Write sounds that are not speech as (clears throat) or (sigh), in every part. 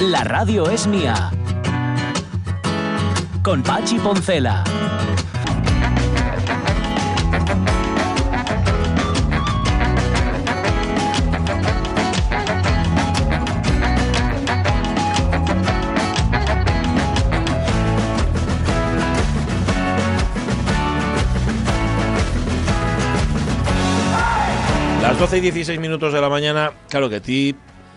La radio es mía. Con Pachi Poncela. Las 12 y 16 minutos de la mañana, claro que ti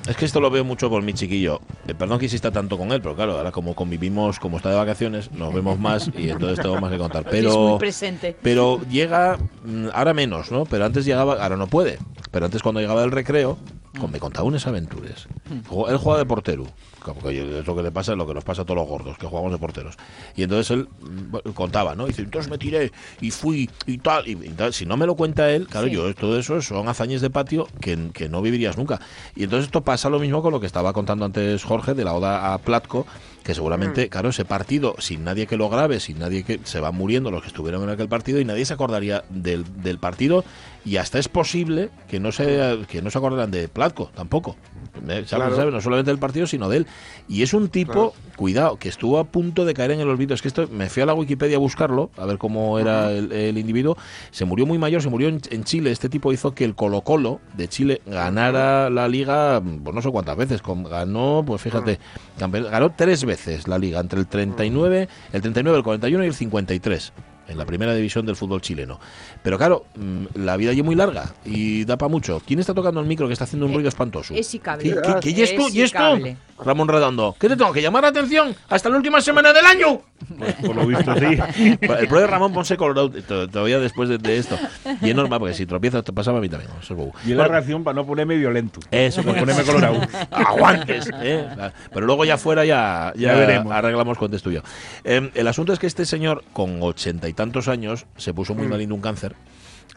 es que esto lo veo mucho con mi chiquillo. Eh, perdón que insista tanto con él, pero claro, ahora como convivimos, como está de vacaciones, nos vemos más y entonces tengo más que contar. (laughs) Pero, es muy presente. pero llega, mm, ahora menos, ¿no? Pero antes llegaba, ahora no puede. Pero antes cuando llegaba el recreo, con- me contaba unas aventuras. Jugó- Él juega de portero. Porque es lo que le pasa, lo que nos pasa a todos los gordos, que jugamos de porteros. Y entonces él mm, contaba, ¿no? Dice, entonces me tiré y fui y tal. Y, y tal. si no me lo cuenta él, claro, Sí. yo todo eso son hazañas de patio que, que no vivirías nunca. Y entonces esto pasa lo mismo con lo que estaba contando antes Jorge de la Oda a Platco, que seguramente, claro, ese partido, sin nadie que lo grabe, sin nadie que se van muriendo los que estuvieron en aquel partido y nadie se acordaría del, del partido y hasta es posible que no se que no se acordaran de Platco tampoco. ¿Eh? ¿Sabes? Claro. ¿Sabes? No solamente del partido, sino de él. Y es un tipo, cuidado, que estuvo a punto de caer en el olvido. Es que esto, me fui a la Wikipedia a buscarlo, a ver cómo era el, el individuo. Se murió muy mayor, se murió en, en Chile. Este tipo hizo que el Colo Colo de Chile ganara la liga, pues no sé cuántas veces. ganó, pues fíjate, ganó tres veces la liga, entre el 39, el 39, el 41 y el 53 en la primera división del fútbol chileno. Pero claro, mm, la vida es muy larga y da para mucho. ¿Quién está tocando el micro que está haciendo un Eh, ruido espantoso? es Icable. ¿Qué, qué- qué- y esto? Es ¿Y esto? Ramón Redondo, ¿qué te tengo que llamar la atención hasta la última semana del año? Pues por lo visto sí. (laughs) el pro de Ramón Ponce Colorado to- todavía después de, de esto. Y es normal, porque si tropiezas te pasaba a mí también. Eso es bobo. Y es la reacción para no ponerme violento. Eso, Por ponerme colorado. (laughs) Aguantes. ¿eh? Pero luego ya fuera ya, ya, Ya veremos. arreglamos cuánto es tuyo. Eh, el asunto es que este señor, con ochenta y tantos años, se puso muy malito un cáncer.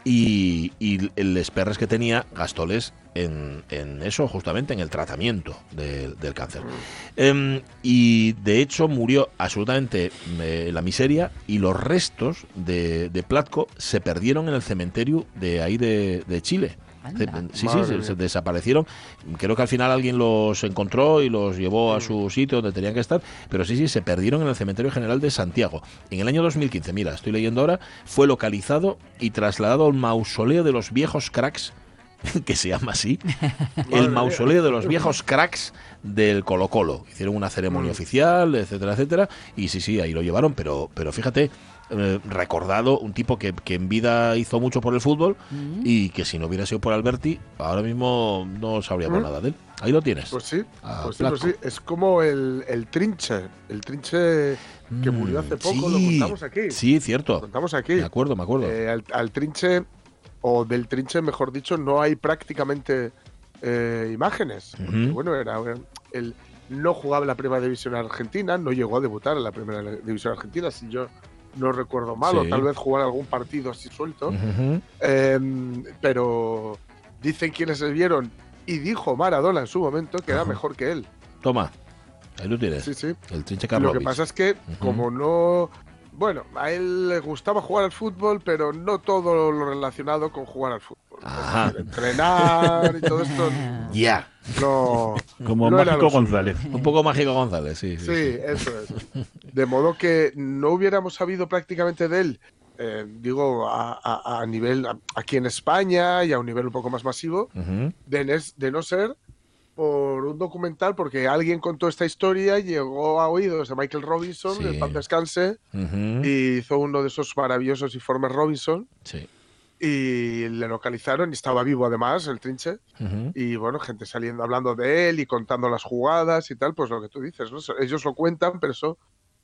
Y, y los perres que tenía, gastóles en, en eso, justamente en el tratamiento del- del cáncer. Em, y de hecho murió absolutamente eh, la miseria y los restos de, de Platco se perdieron en el cementerio de ahí de, de Chile. Anda. Sí, sí, se, desaparecieron. Creo que al final alguien los encontró y los llevó a su sitio donde tenían que estar, pero sí, sí, se perdieron en el Cementerio General de Santiago. En el año 2015, mira, estoy leyendo ahora, fue localizado y trasladado al mausoleo de los viejos cracks, (laughs) que se llama así, (laughs) el mausoleo de los viejos cracks del Colo Colo. Hicieron una ceremonia oficial, etcétera, etcétera, y sí, sí, ahí lo llevaron, pero, pero fíjate, eh, recordado, un tipo que, que en vida hizo mucho por el fútbol y que si no hubiera sido por Alberti, ahora mismo no sabríamos Mm. nada de él. Ahí lo tienes. Pues sí, Ah, pues sí, pues sí. Es como el, el trinche. El trinche que murió hace poco, lo Mm, contamos aquí. Sí, Lo cierto. contamos aquí. Me acuerdo, me acuerdo. Eh, al, al trinche, o del trinche, mejor dicho, no hay prácticamente eh, imágenes. Porque, bueno, era él no jugaba en la primera división argentina, no llegó a debutar en la primera división argentina, si yo no recuerdo mal, Sí. o tal vez jugar algún partido así suelto. Em, pero dicen quienes se vieron y dijo Maradona en su momento que era mejor que él. Toma, ahí lo tienes. Sí, sí. El trinche Lo que pasa es que, como no. Bueno, a él le gustaba jugar al fútbol, pero no todo lo relacionado con jugar al fútbol. Ajá. Decir, entrenar y todo esto. (laughs) Ya. No. Como no Mágico. González. Un poco mágico González, sí. sí, Sí, eso es. De modo que no hubiéramos sabido prácticamente de él, eh, digo, a, a- a nivel, a- aquí en España y a un nivel un poco más masivo, de, nes- de no ser por un documental, porque alguien contó esta historia, llegó a oídos de Michael Robinson, Sí. el paz descanse, y hizo uno de esos maravillosos informes Robinson, Sí. y le localizaron, y estaba vivo además, el trinche, y bueno, gente saliendo hablando de él y contando las jugadas y tal, pues lo que tú dices, ¿no? Ellos lo cuentan, pero eso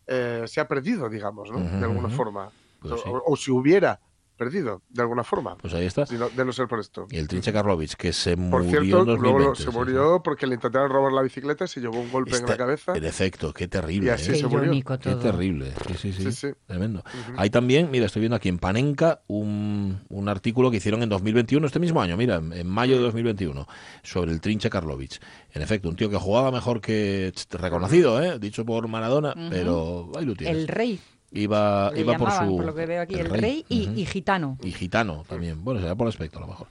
eh, se ha perdido, digamos, ¿no? De alguna forma. Pues o, sí. o si hubiera perdido, de alguna forma. Pues ahí está. no- de no ser por esto. Y el Trinche Karlovich, que se Por murió cierto, en luego 2020. lo- se murió porque le intentaron robar la bicicleta y se llevó un golpe en la cabeza. En efecto, qué terrible. Y así ¿eh? Se murió. Qué terrible. Sí, sí, sí. Sí, sí. Tremendo. Hay también, mira, estoy viendo aquí en Panenka un, un artículo que hicieron en 2021, este mismo año, mira, en mayo de 2021, sobre el Trinche Karlovich. En efecto, un tío que jugaba mejor que reconocido, ¿eh? dicho por Maradona, pero ahí lo tienes. El rey. Iba Le iba por su. por lo que veo aquí, el, rey, y, gitano. Y gitano también. Bueno, será por aspecto a lo mejor.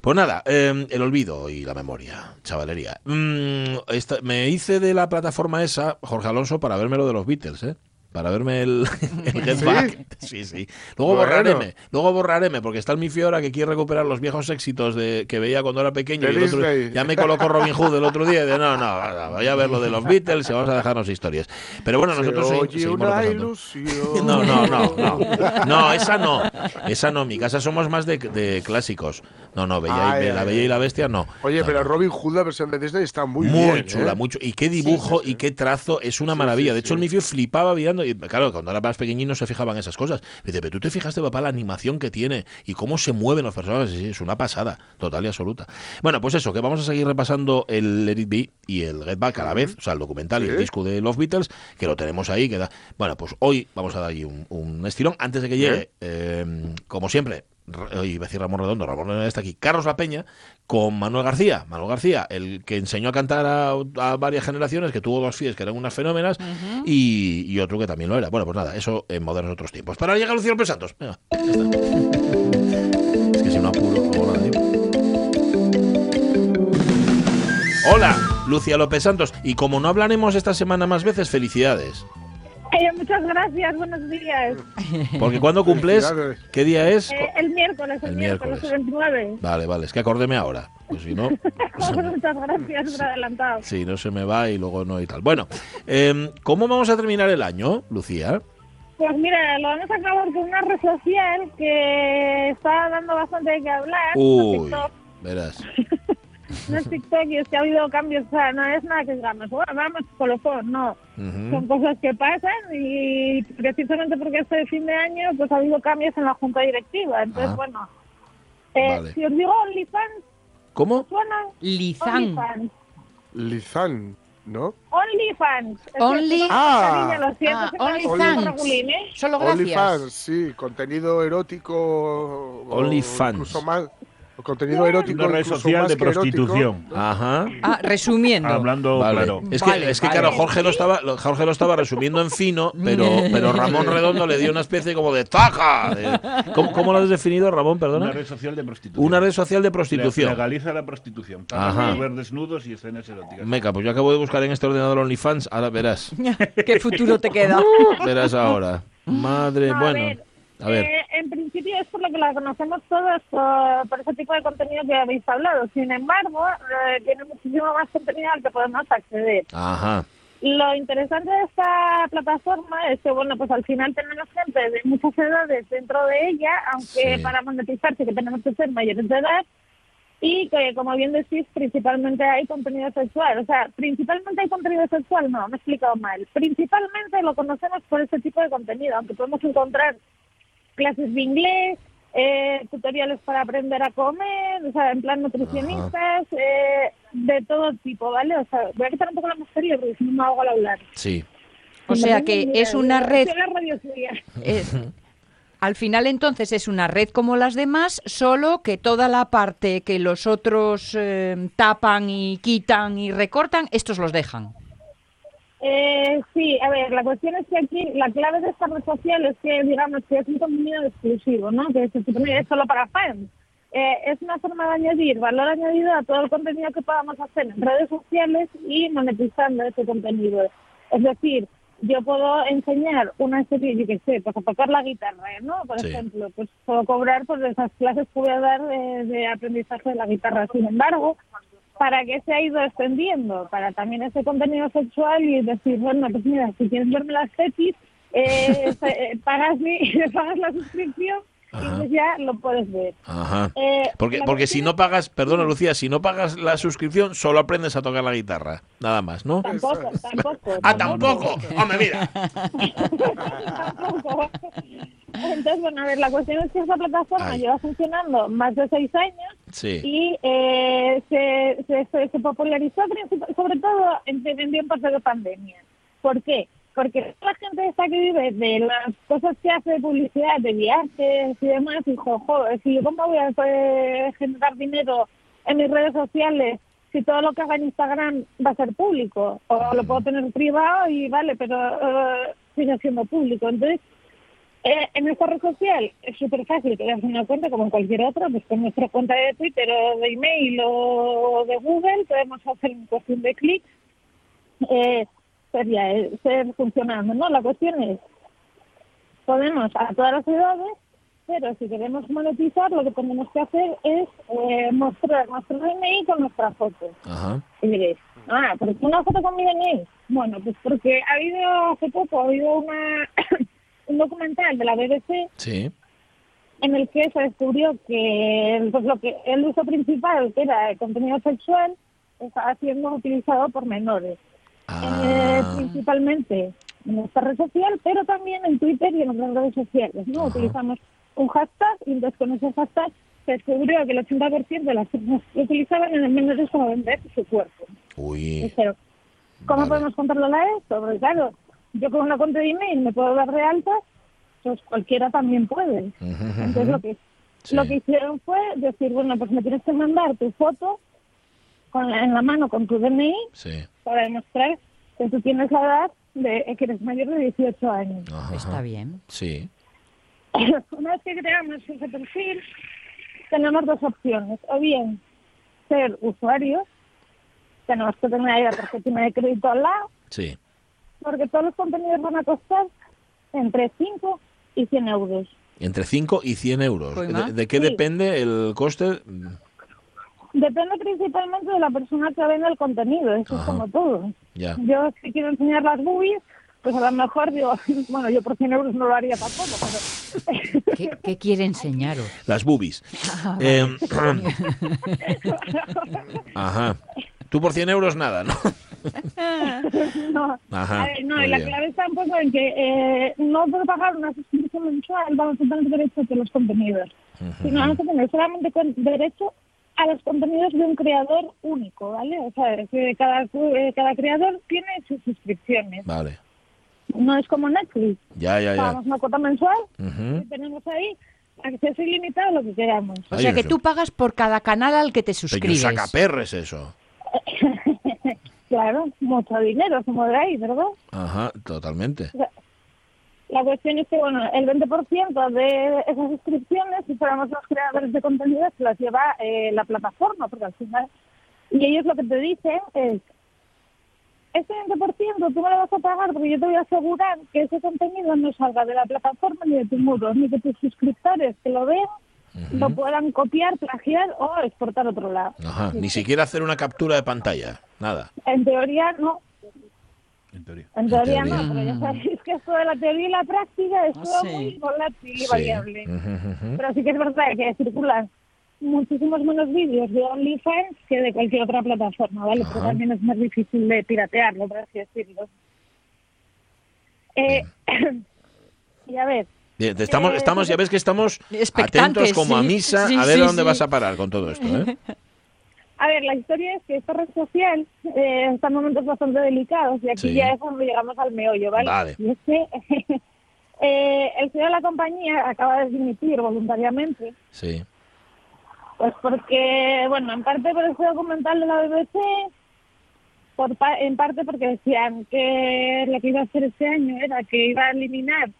Pues nada, eh, el olvido y la memoria, chavalería. Mm, esta- me hice de la plataforma esa, Jorge Alonso, para verme lo de los Beatles, ¿eh? Para verme el, (laughs) el Get ¿Sí? Back. Sí, sí. Luego Bueno. luego borrareme, porque está el mi Fiora que quiere recuperar los viejos éxitos de, que veía cuando era pequeño. Y el otro- ya me colocó Robin Hood el otro día y de no, no, voy a ver lo de los Beatles y vamos a dejarnos historias. Pero bueno, nosotros Se oye seguimos una ilusión. (laughs) No, no, no, no. No, esa no. Esa no. Mi casa somos más de, de clásicos. No, no, Bella y, Ay, La ay, Bella y ay. la Bestia no. Oye, No, pero no. Robin Hood, la versión de Disney, está muy, Muy, bien. chula, ¿eh? mucho. Y qué dibujo sí, sí. y qué trazo. Es una Sí, maravilla. sí, de hecho, sí. el Mifio flipaba mirando. Y claro, cuando era más pequeñín no se fijaban esas cosas. Me dice, pero tú te fijaste, papá, la animación que tiene y cómo se mueven los personajes. Sí, es una pasada, total y absoluta. Bueno, pues eso, que vamos a seguir repasando el Let It Be y el Get Back a la vez. O sea, el documental y el disco de los Beatles, que lo tenemos ahí. Que da... Bueno, pues hoy vamos a dar ahí un, un estirón. Antes de que llegue, eh, como siempre, iba a decir Ramón Redondo, Ramón Redondo está aquí, Carlos La Peña, con Manuel García. Manuel García, el que enseñó a cantar a, a varias generaciones, que tuvo dos fies que eran unas fenómenas, y, y otro que también lo era. Bueno, pues nada, eso en modernos otros tiempos. Para llegar Lucía López Santos. Venga, ya está. (laughs) Es que si no apuro, luego nada. Hola, Lucia López Santos. Y como no hablaremos esta semana más veces, felicidades. Eh, muchas gracias, buenos días. (laughs) Porque cuando cumples. ¿qué día es? Eh, el miércoles, el, El miércoles, miércoles. el 29. Vale, vale, es que acordéme ahora. Pues si no, (laughs) muchas gracias por adelantado. sí, no se me va y luego no y tal. Bueno, em, ¿cómo vamos a terminar el año, Lucía? Pues mira, lo vamos a acabar con una red social que está dando bastante de qué hablar. Uy, verás. (laughs) no es TikTok y es que ha habido cambios, o sea, no es nada que digamos, bueno, vamos, colofón, no. Ujú. Son cosas que pasan y precisamente porque este fin de año pues ha habido cambios en la junta directiva. Entonces, Ah. bueno, eh, Vale. si os digo OnlyFans, ¿Cómo? ¿suena? Lizán. OnlyFans. Lizán, ¿no? OnlyFans. Only- Ah. cariño, lo siento, Ah, OnlyFans. ¿eh? Solo gracias. OnlyFans, sí, contenido erótico. OnlyFans. Incluso más. Contenido erótico. Una red social de erótico, prostitución. ¿no? Ajá. Ah, resumiendo. Hablando Vale. claro. Es Vale, que, es que vale. claro, Jorge lo estaba, Jorge lo estaba resumiendo en fino, pero, (laughs) pero Ramón Redondo le dio una especie como de taja. de- ¿Cómo, cómo lo has definido, Ramón? Perdona. Una red social de prostitución. Una red social de Le- prostitución. Legaliza la prostitución. Ajá. Para ver desnudos y escenas eróticas. Meca, pues yo acabo de buscar en este ordenador OnlyFans, ahora verás. (laughs) ¿Qué futuro te queda? Verás ahora. Madre, No, a bueno. ver, A ver. Eh, en principio es por lo que la conocemos todos, por, por ese tipo de contenido que habéis hablado. Sin embargo, eh, tiene muchísimo más contenido al que podemos acceder. Ajá. Lo interesante de esta plataforma es que, bueno, pues al final tenemos gente de muchas edades dentro de ella, aunque Sí. para monetizar sí que tenemos que ser mayores de edad. Y que, como bien decís, principalmente hay contenido sexual. O sea, principalmente hay contenido sexual, no, me he explicado mal. Principalmente lo conocemos por este tipo de contenido, aunque podemos encontrar clases de inglés, eh, tutoriales para aprender a comer, o sea, en plan nutricionistas, eh, de todo tipo, ¿vale? O sea, voy a quitar un poco la mascarilla porque si no me hago al hablar. Sí. O sea que es una red. Radio suya. es- al final entonces es una red como las demás, solo que toda la parte que los otros eh, tapan y quitan y recortan, estos los dejan. Eh, sí, a ver, la cuestión es que aquí la clave de esta red social es que, digamos, que es un contenido exclusivo, ¿no? Que se supone que es solo para fans. Eh, es una forma de añadir valor añadido a todo el contenido que podamos hacer en redes sociales y monetizando ese contenido. Es decir, yo puedo enseñar una serie, yo qué sé, pues a tocar la guitarra, ¿no? Por Sí. ejemplo, pues puedo cobrar por esas clases que voy a dar de, de aprendizaje de la guitarra. Sin embargo, ¿para qué se ha ido extendiendo? Para también ese contenido sexual y decir, bueno, pues mira, si quieres verme las tetis, eh, (laughs) eh, pagas, mi, (laughs) pagas la suscripción Ajá. y pues ya lo puedes ver. Ajá. Eh, Porque, porque si no pagas, perdona Lucía, si no pagas la suscripción, solo aprendes a tocar la guitarra. Nada más, ¿no? Tampoco, tampoco. Ah, tampoco. Hombre, mira. (laughs) tampoco. Entonces, bueno, a ver, la cuestión es que esta plataforma Ay. lleva funcionando más de seis años Sí. y eh, se, se, se- se popularizó sobre todo en, en tiempos de pandemia. ¿Por qué? Porque la gente esta que vive de las cosas que hace de publicidad, de viajes y demás, dijo, joder, si yo cómo voy a generar dinero en mis redes sociales si todo lo que haga en Instagram va a ser público, o lo puedo tener privado y vale, pero eh, sigue siendo público. Entonces, eh, en esta red social es súper fácil crearse una cuenta como en cualquier otra, pues con nuestra cuenta de Twitter o de email o de Google podemos hacer en cuestión de clics, eh, sería eh, ser funcionando, ¿no? La cuestión es, podemos a todas las edades, pero si queremos monetizar lo que tenemos que hacer es eh, mostrar nuestro DNI con nuestra foto. Ajá. Y diréis, ah, ¿por qué una foto con mi DNI? Bueno, pues porque ha habido hace poco, ha habido una, (clears throat) un documental de la BBC Sí. en el que se descubrió que pues, lo que el uso principal, que era el contenido sexual, estaba siendo utilizado por menores. Eh, Ah. principalmente en esta red social, pero también en Twitter y en otras redes sociales. ¿no? Utilizamos un hashtag y entonces con ese hashtag se descubrió que el 80% de las personas que utilizaban eran menores para vender su cuerpo. Uy. Pero, ¿cómo Vale. podemos controlar esto? Porque claro, yo con una cuenta de email me puedo dar de alta, pues cualquiera también puede. Entonces lo que Sí. lo que hicieron fue decir, bueno, pues me tienes que mandar tu foto con la- en la mano con tu DNI Sí. para demostrar que tú tienes la edad de que eres mayor de 18 años. Ajá, Está bien. Sí. (laughs) Una vez que creamos ese perfil, tenemos dos opciones. O bien ser usuarios, tenemos que tener ahí la tarjeta de crédito al lado, Sí. Porque todos los contenidos van a costar entre 5 y 100 euros. Entre 5 y 100 euros. Pues ¿De, de qué Sí. depende el coste? Depende principalmente de la persona que vende el contenido, eso Ajá. es como todo. Ya. Yo si quiero enseñar las boobies, pues a lo mejor digo, (laughs) bueno, yo por 100 euros no lo haría tampoco, pero (laughs) ¿Qué, qué quiere enseñaros? Las boobies. (laughs) Ah, Eh, (clears throat) Ajá. Tú por 100 euros nada, ¿no? (laughs) no. Ajá, A ver, no, la bien. clave está un poco en que eh, no puedo pagar una suscripción mensual, vamos a tener derecho a los contenidos, sino vamos a tener solamente con- derecho a los contenidos de un creador único, ¿vale? O sea, que cada, eh, cada creador tiene sus suscripciones. Vale. No es como Netflix, Ya, ya, ya. pagamos una cuota mensual Ujú. y tenemos ahí acceso ilimitado a lo que queramos. O sea que tú pagas por cada canal al que te Pero suscribes. sacaperres eso. (laughs) Claro, mucho dinero se mueve ahí, ¿verdad? Ajá, totalmente. La cuestión es que, bueno, el 20% de esas suscripciones, si fuéramos los creadores de contenido, se las lleva eh, la plataforma, porque al final, y ellos lo que te dicen es, este 20% tú me lo vas a pagar porque yo te voy a asegurar que ese contenido no salga de la plataforma ni de tus muros, ni que tus suscriptores que lo vean lo puedan copiar, plagiar o exportar a otro lado. Ajá. Ni siquiera hacer una captura de pantalla. Nada. En teoría no, En teoría. en teoría, teoría. no, pero ya sabéis que esto de la teoría y la práctica es Ah, todo sí. muy volátil y Sí. variable. Pero sí que es verdad que circulan muchísimos menos vídeos de OnlyFans que de cualquier otra plataforma, ¿vale? Pero Ajá. también es más difícil de piratearlo, por así decirlo. Eh, (clears throat) y a ver, estamos, Eh, estamos, ya ves que estamos atentos como a misa Sí, a ver sí, a dónde sí. vas a parar con todo esto. ¿eh? (laughs) a ver, la historia es que esta red social eh, está en momentos bastante delicados y aquí Sí. ya es cuando llegamos al meollo, ¿vale? Vale. Y es que (laughs) eh, el CEO de la compañía acaba de dimitir voluntariamente Sí. Pues porque, bueno, en parte por ese documental de la BBC, por pa- en parte porque decían que lo que iba a hacer este año era que iba a eliminar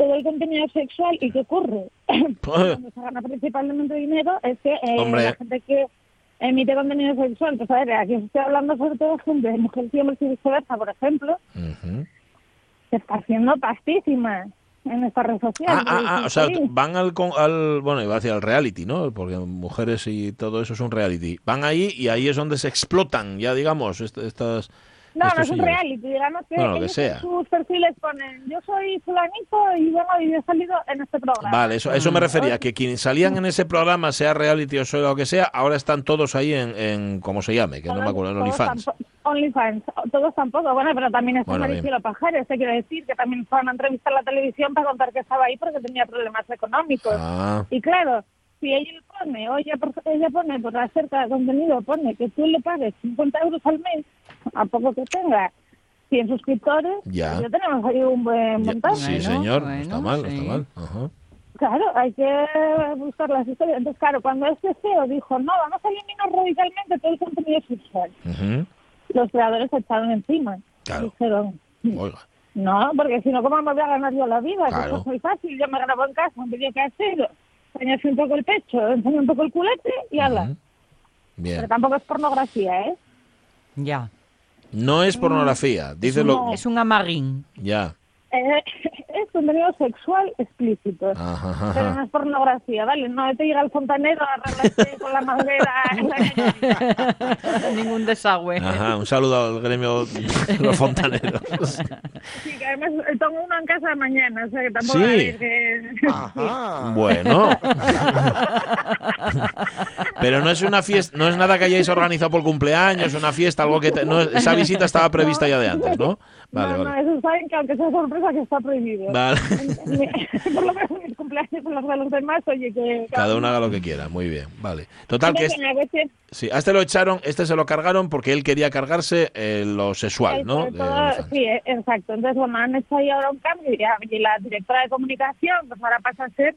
todo el contenido sexual y ¿qué ocurre? (clears throat) Cuando se gana principalmente dinero es que eh, la gente que emite contenido sexual, pues a ver, aquí estoy hablando sobre todo de gente de mujeres y hombres y viceversa, por ejemplo, que está haciendo pastísima en esta red social. Ah, ah, ah, o sea, van al, al bueno, iba a decir al reality, ¿no? Porque mujeres y todo eso es un reality. Van ahí y ahí es donde se explotan, ya digamos, est- estas... No, no es un señores. reality, digamos que, Bueno, lo que sea. sus perfiles ponen yo soy fulanito y bueno, y he salido en este programa. Vale, eso, a eso me refería, que quienes salían en ese programa, sea reality o sea lo que sea, ahora están todos ahí en, en ¿cómo se llame? Que no me Todos- acuerdo, en todos OnlyFans. están- OnlyFans, todos tampoco. Bueno, pero también está Bueno, bien. Maricielo Pajares, te quiero decir, que también fue a una entrevista en la televisión para contar que estaba ahí porque tenía problemas económicos. Ah, Y claro, si ella pone, o ella, ella pone por acerca de contenido, pone que tú le pagues 50 euros al mes, a poco que tenga 100 suscriptores, Ya. ya tenemos ahí un buen ya- montaje. sí, Bueno, señor, no bueno, está mal, sí. está mal. Ajá. Claro, hay que buscar las historias. Entonces, claro, cuando este CEO dijo, no, vamos a eliminar radicalmente todo el contenido sexual, Ujú. los creadores se echaron encima. Claro. Dijeron, Oiga. no, porque si no, ¿cómo me voy a ganar yo la vida? Que Claro. eso es muy fácil. Yo me grabo en casa un vídeo casero, enseñarse un poco el pecho, enseño un poco el culete y ala. Ujú. Bien. Pero tampoco es pornografía, ¿eh? Ya. No es pornografía, dice lo. Es un amarín. Ya. Eh, es contenido sexual explícito. Ajá, ajá, Pero no es pornografía, ¿vale? No te llega el fontanero a arreglarte (laughs) con la manguera. la- (laughs) Ningún desagüe. Ajá, un saludo al gremio de los fontaneros. (laughs) Sí, que además eh, tengo uno en casa mañana, o sea que tampoco Sí. que... Ajá. Bueno. Pero no es una fiesta, no es nada que hayáis organizado por cumpleaños, una fiesta, algo que te- no, esa visita estaba prevista ya de antes, ¿no? Vale, no, no, eso saben que aunque sea sorpresa que está prohibido. Vale. (laughs) Por lo menos en mis cumpleaños y los de los demás, oye, que... Cada uno haga lo que quiera, muy bien, vale. Total que es, sí, a este lo echaron, este se lo cargaron porque él quería cargarse eh, lo sexual, ¿no? todo- sí, eh, exacto. Entonces, bueno, han hecho ahí ahora un cambio y la directora de comunicación pues ahora pasa a ser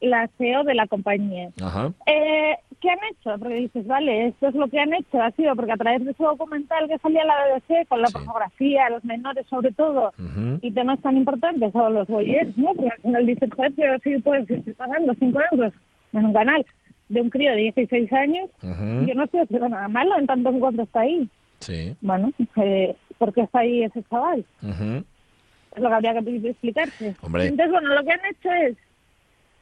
la CEO de la compañía. Ajá. Eh, ¿Qué han hecho? Porque dices, vale, esto es lo que han hecho, ha sido porque a través de ese documental que salía la BBC con la Sí. pornografía, los menores sobre todo, Ujú. y temas tan importantes como los boyers, ¿no? Porque al final dices, joder, pero si puedes estoy pagando 5 euros en un canal de un crío de 16 años, Ujú. yo no estoy haciendo nada malo en tanto en cuanto está ahí. Sí. Bueno, eh, ¿por qué está ahí ese chaval? Ujú. Es lo que habría que explicarse. Hombre. Entonces, bueno, lo que han hecho es,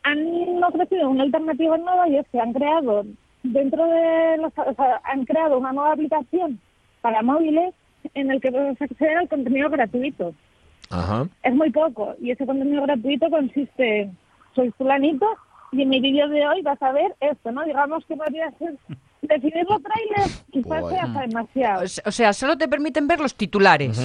han ofrecido una alternativa nueva y es que han creado, dentro de los, o sea, han creado una nueva aplicación para móviles en el que puedes acceder al contenido gratuito. Ajá. Es muy poco y ese contenido gratuito consiste, en, soy fulanito y en mi vídeo de hoy vas a ver esto, ¿no? Digamos que podría ser, definir los trailers quizás Guay. sea hasta demasiado. O se- o sea, solo te permiten ver los titulares.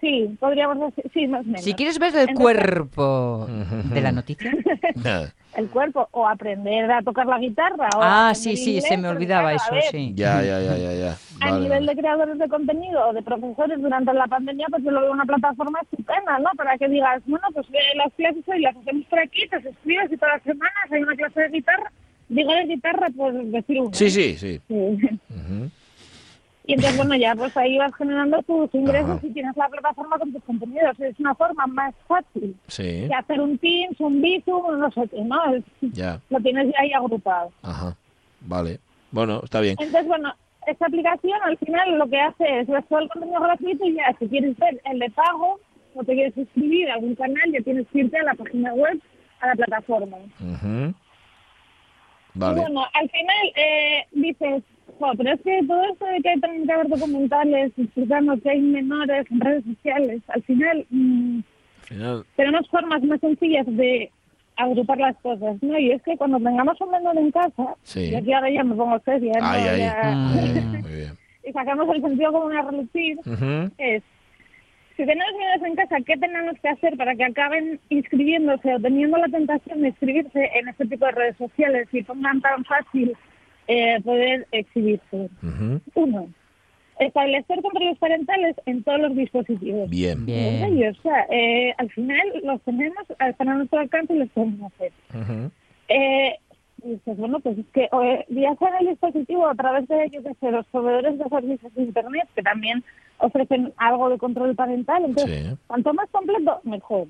Sí, podríamos decir, sí, más o menos. Si quieres ver el Entonces- cuerpo de la noticia. (laughs) el cuerpo o aprender a tocar la guitarra. O Ah, sí, sí, inglés, se me olvidaba a eso, sí. Ya, ya, ya, ya, ya. A Vale, nivel vale. de creadores de contenido o de profesores durante la pandemia, pues yo lo veo una plataforma estupenda, ¿no? Para que digas, bueno, pues las clases hoy las hacemos por aquí, te suscribes y todas las semanas hay una clase de guitarra. Digo de guitarra, pues decir una. Sí, sí, sí. Sí. Y entonces, bueno, ya pues ahí vas generando tus ingresos Ajá. y tienes la plataforma con tus contenidos. Es una forma más fácil Sí, que hacer un Teams, un Bizum, no sé qué, ¿no? Ya. lo tienes ya ahí agrupado. Ajá. Vale. Bueno, está bien. Entonces, bueno, esta aplicación al final lo que hace es ver todo el contenido gratuito y ya, si quieres ver el de pago o te quieres suscribir a algún canal, ya tienes que irte a la página web, a la plataforma. Y Vale. bueno, al final eh, dices, "Jo, pero es que todo esto de que hay también que haber documentales explicando que hay menores en redes sociales, al final mm, Al final, tenemos formas más sencillas de agrupar las cosas, ¿no? Y es que cuando tengamos un menor en casa, Sí. y aquí ahora ya me pongo seria, ¿no? Ya- Muy bien. (laughs) y sacamos el sentido común a relucir, es, si tenemos niños en casa, ¿qué tenemos que hacer para que acaben inscribiéndose o teniendo la tentación de inscribirse en este tipo de redes sociales y pongan tan fácil eh, poder exhibirse? Uno, establecer controles parentales en todos los dispositivos. Bien. Bien. Ellos, o sea, eh, al final los tenemos, están a nuestro alcance y los podemos hacer. Eh, dices, bueno, pues es que sea en el dispositivo a través de, yo qué sé, los proveedores de servicios de Internet, que también ofrecen algo de control parental, entonces, Sí. cuanto más completo, mejor.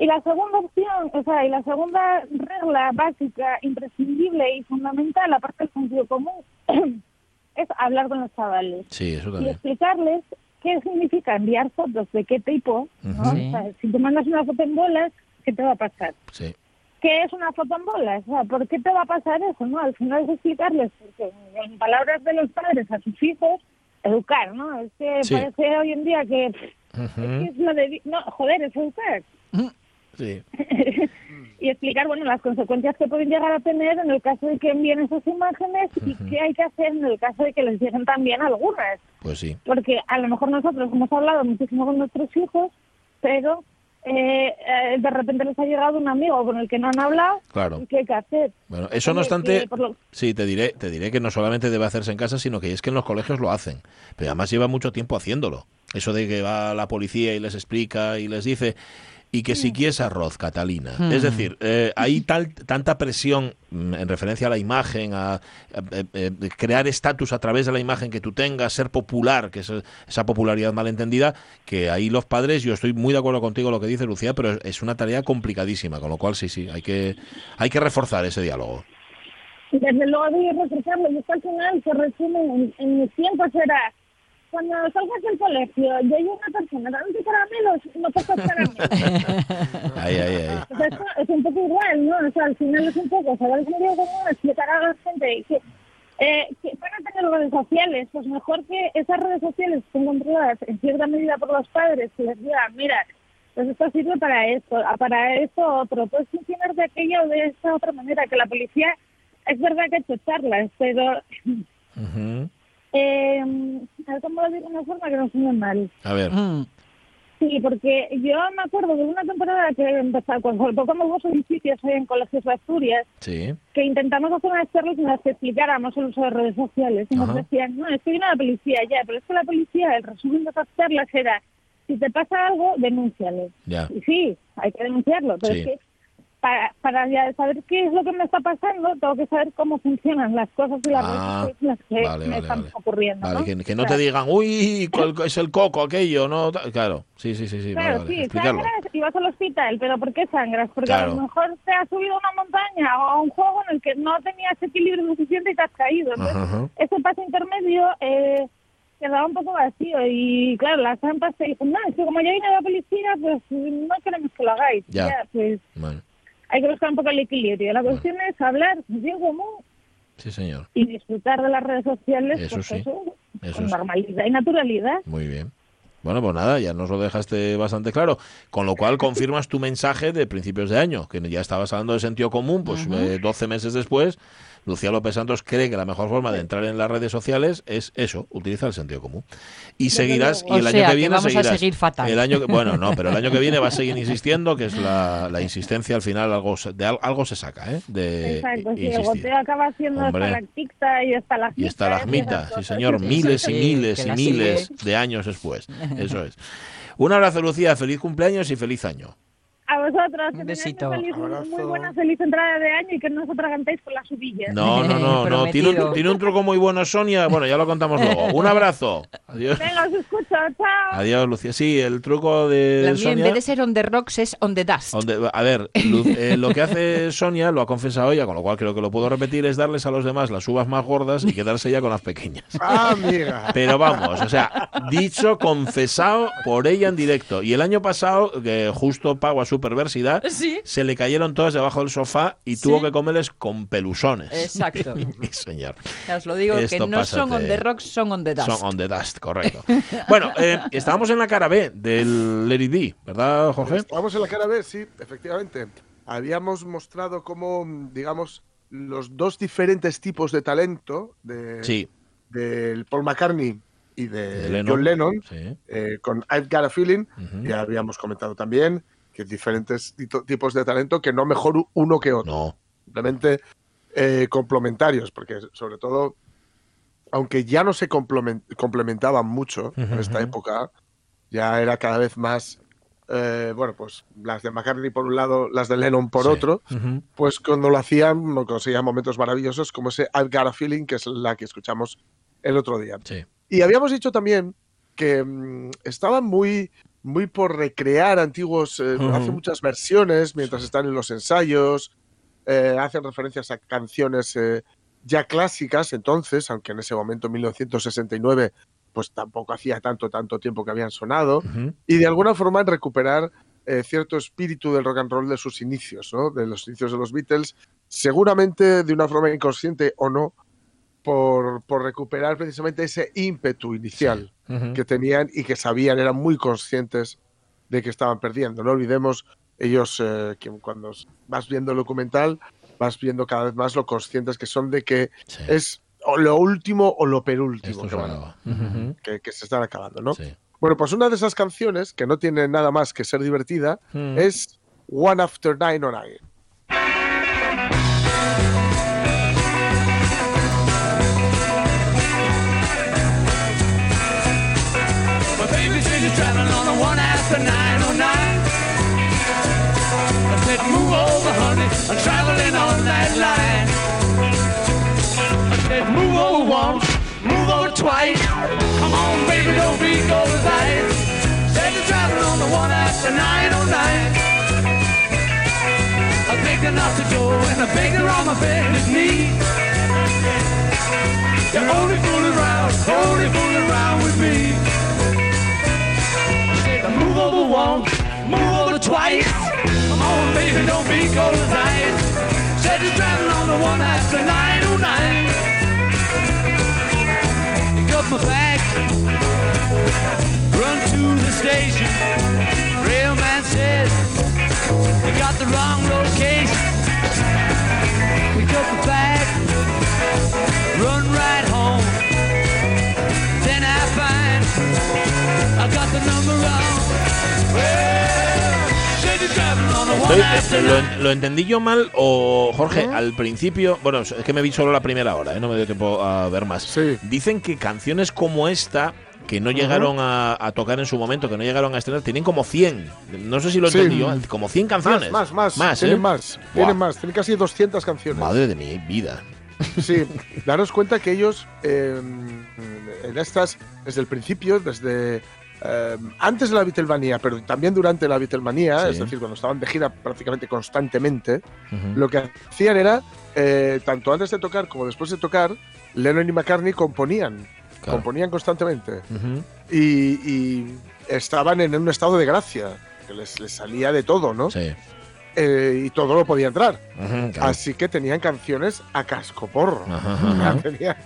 Y la segunda opción, o sea, y la segunda regla básica, imprescindible y fundamental, aparte del sentido común, (clears throat) es hablar con los chavales Sí, eso y también. explicarles qué significa enviar fotos de qué tipo, ¿no? Ujú. Sí. O sea, si tú mandas una foto en bolas, ¿qué te va a pasar? Sí. ¿Qué es una foto en bolas? O sea, ¿por qué te va a pasar eso? no Al final es explicarles, porque en palabras de los padres a sus hijos, educar, ¿no? Es que Sí. parece hoy en día que, es lo de... No, joder, es educar. Sí. (laughs) y explicar bueno las consecuencias que pueden llegar a tener en el caso de que envíen esas imágenes y qué hay que hacer en el caso de que les lleguen también algunas. Pues sí. Porque a lo mejor nosotros hemos hablado muchísimo con nuestros hijos, pero eh, eh, de repente les ha llegado un amigo con el que no han hablado. Claro. ¿y ¿Qué hay que hacer? Bueno, eso no obstante, por lo- sí, te diré, te diré que no solamente debe hacerse en casa, sino que es que en los colegios lo hacen. Pero además lleva mucho tiempo haciéndolo. Eso de que va la policía y les explica y les dice y que si quieres arroz, Catalina. Es decir, eh, hay tal, tanta presión mm, en referencia a la imagen, a, a- eh, eh, crear estatus a través de la imagen que tú tengas, ser popular, que es esa popularidad malentendida, que ahí los padres, yo estoy muy de acuerdo contigo lo que dice Lucía, pero es- una tarea complicadísima, con lo cual sí, sí, hay que, hay que reforzar ese diálogo. Desde luego voy a refrescarlo. Y esto al final se resume en, en mis tiempos era cuando salgas del colegio y hay una persona dándote caramelos, no toques (laughs) caramelos. O sea, esto es un poco igual, ¿no? O sea, al final es un poco saber el sentido común, explicar a la gente que, eh, que van a tener redes sociales, pues mejor que esas redes sociales estén controladas en cierta medida por los padres, que les digan, mira, pues esto sirve para esto, ah, para esto otro, puedes funcionar de aquella o de esta otra manera, que la policía, es verdad que ha hecho charlas, pero... Eh, a ver cómo lo digo de una forma que no suene mal. A ver. Mm. Sí, porque yo me acuerdo de una temporada que empezó cuando tocamos los edificios en colegios de Asturias, Sí. que intentamos hacer unas charlas en las que explicáramos el uso de redes sociales. Y nos Ajá. decían, no, es que viene la policía ya, pero es que la policía, el resumen de esas charlas era, si te pasa algo, denúncialo. Ya. Y sí, hay que denunciarlo, pero Sí. es que para, para ya saber qué es lo que me está pasando, tengo que saber cómo funcionan las cosas y las Ah, sociales que vale, me vale, están vale. ocurriendo. Que, que no te digan, uy, cuál es el coco aquello, ¿no? Claro, sí, sí, sí, sí, Claro, sí, explicarlo. sangras y vas al hospital, pero ¿por qué sangras? Porque a lo mejor te has subido a una montaña o a un juego en el que no tenías equilibrio suficiente y te has caído. Entonces, Ajá, ese paso intermedio eh, quedaba un poco vacío y claro, las trampas te dicen, no, es que como ya viene la policía, pues no queremos que lo hagáis. Ya. pues Bueno, hay que buscar un poco el equilibrio. La cuestión es hablar bien común sí, señor. y disfrutar de las redes sociales Eso pues, sí, eso, eso con sí. normalidad y naturalidad. Muy bien. Bueno, pues nada, ya nos lo dejaste bastante claro. Con lo cual confirmas tu mensaje de principios de año, que ya estabas hablando de sentido común, pues eh, 12 meses después, Lucía López Santos cree que la mejor forma de entrar en las redes sociales es eso, utilizar el sentido común. Y seguirás, y O el año sea, que que viene vamos a seguirás. seguir fatal. El año que- bueno, no, pero el año que viene va a seguir (laughs) insistiendo, que es la, la insistencia al final, algo se- de al- algo se saca, ¿eh? De Exacto, sí, el goteo acaba siendo Hombre. estalactita y estalagmita. Y estalagmita, esas sí señor, miles y miles y la miles sigue. de años después. Eso (laughs) es. Un abrazo, Lucía, feliz cumpleaños y feliz año. A vosotros, que Un besito. muy, feliz- Abrazo. muy buena feliz entrada de año y que no os atragantéis con las subillas. No, no, no, no. Tiene un, tiene un truco muy bueno, Sonia. Bueno, ya lo contamos luego. Un abrazo. Adiós. Venga, os escucho, chao. Adiós, Lucía. Sí, el truco de La mía, en Sonia. vez de ser on the rocks, es on the dust. A ver, Lu- eh, lo que hace Sonia, lo ha confesado ella, con lo cual creo que lo puedo repetir, es darles a los demás las uvas más gordas y quedarse ella con las pequeñas. Ah, amiga. Pero vamos, o sea, dicho, confesado por ella en directo. Y el año pasado, que justo pago a su perversidad, Sí. se le cayeron todas debajo del sofá y Sí. tuvo que comerles con pelusones. Exacto. (laughs) Señor. Ya os lo digo, Esto que no son on the rocks, son on the dust. Son on the dust, correcto. (laughs) Bueno, eh, estábamos en la cara B del It Be, ¿verdad, Jorge? Vamos en la cara B, sí, efectivamente. Habíamos mostrado cómo, digamos, los dos diferentes tipos de talento de, Sí, del Paul McCartney y de, de Lennon. John Lennon, Sí. eh, con I've Got a Feeling. Ya habíamos comentado también que diferentes tipos de talento que no mejor uno que otro. No. simplemente eh, complementarios, porque sobre todo, aunque ya no se complemen- complementaban mucho en esta época, ya era cada vez más, eh, bueno, pues las de McCartney por un lado, las de Lennon por Sí. otro, pues cuando lo hacían, lo conseguían momentos maravillosos, como ese I've Got a Feeling, que es la que escuchamos el otro día. Sí. Y habíamos dicho también que mm, estaban muy, muy por recrear antiguos, eh, Ujú. hacen muchas versiones mientras están en los ensayos, eh, hacen referencias a canciones eh, ya clásicas entonces, aunque en ese momento, 1969, pues tampoco hacía tanto, tanto tiempo que habían sonado, y de alguna forma en recuperar cierto espíritu del rock and roll de sus inicios, ¿no? de los inicios de los Beatles, seguramente de una forma inconsciente o no, por, por recuperar precisamente ese ímpetu inicial Ujú. que tenían y que sabían, eran muy conscientes de que estaban perdiendo. No olvidemos ellos, eh, que cuando vas viendo el documental, vas viendo cada vez más lo conscientes que son de que Sí. es o lo último o lo penúltimo que, van- que- que se están acabando, ¿no? Sí. Bueno, pues una de esas canciones, que no tiene nada más que ser divertida, Mm. es One After Nine on Nine. You're traveling on the one after 909. I said, move over, honey. I'm traveling on that line. I said, move over once, move over twice. Come on, baby, don't be go tight. Said you're traveling on the one after 909. I think enough to go and I beg her on my bended knee. You're only fooling around, only fooling around with me. Once, move over twice. Come on, baby, don't be cold as ice. Said you're driving on the one after 909. Pick up my bag, run to the station. Railman says you got the wrong location. Pick up the bag, run right home. Then I find I got the number wrong. Well, said you're driving on the one Estoy- after lo, entendí yo mal o Jorge, al principio, bueno, es que me vi solo la primera hora, ¿eh? no me dio tiempo a ver más. Sí. Dicen que canciones como esta que no llegaron a, a tocar en su momento, que no llegaron a estrenar, tienen como 100. No sé si lo Sí. entendí yo, como 100 canciones. Más, más, más. Más, tienen ¿eh? más. Tienen más. Tienen casi 200 canciones. Madre de mi vida. Sí, daros cuenta que ellos eh, en estas, desde el principio, desde eh, antes de la Beatlemanía, pero también durante la Beatlemanía, Sí. es decir, cuando estaban de gira prácticamente constantemente, lo que hacían era, eh, tanto antes de tocar como después de tocar, Lennon y McCartney componían, Claro. componían constantemente y estaban en un estado de gracia, que les, les salía de todo, ¿no? Sí. Eh, y todo lo podía entrar. Claro. Así que tenían canciones a cascoporro. Ajá, ajá. Tenían,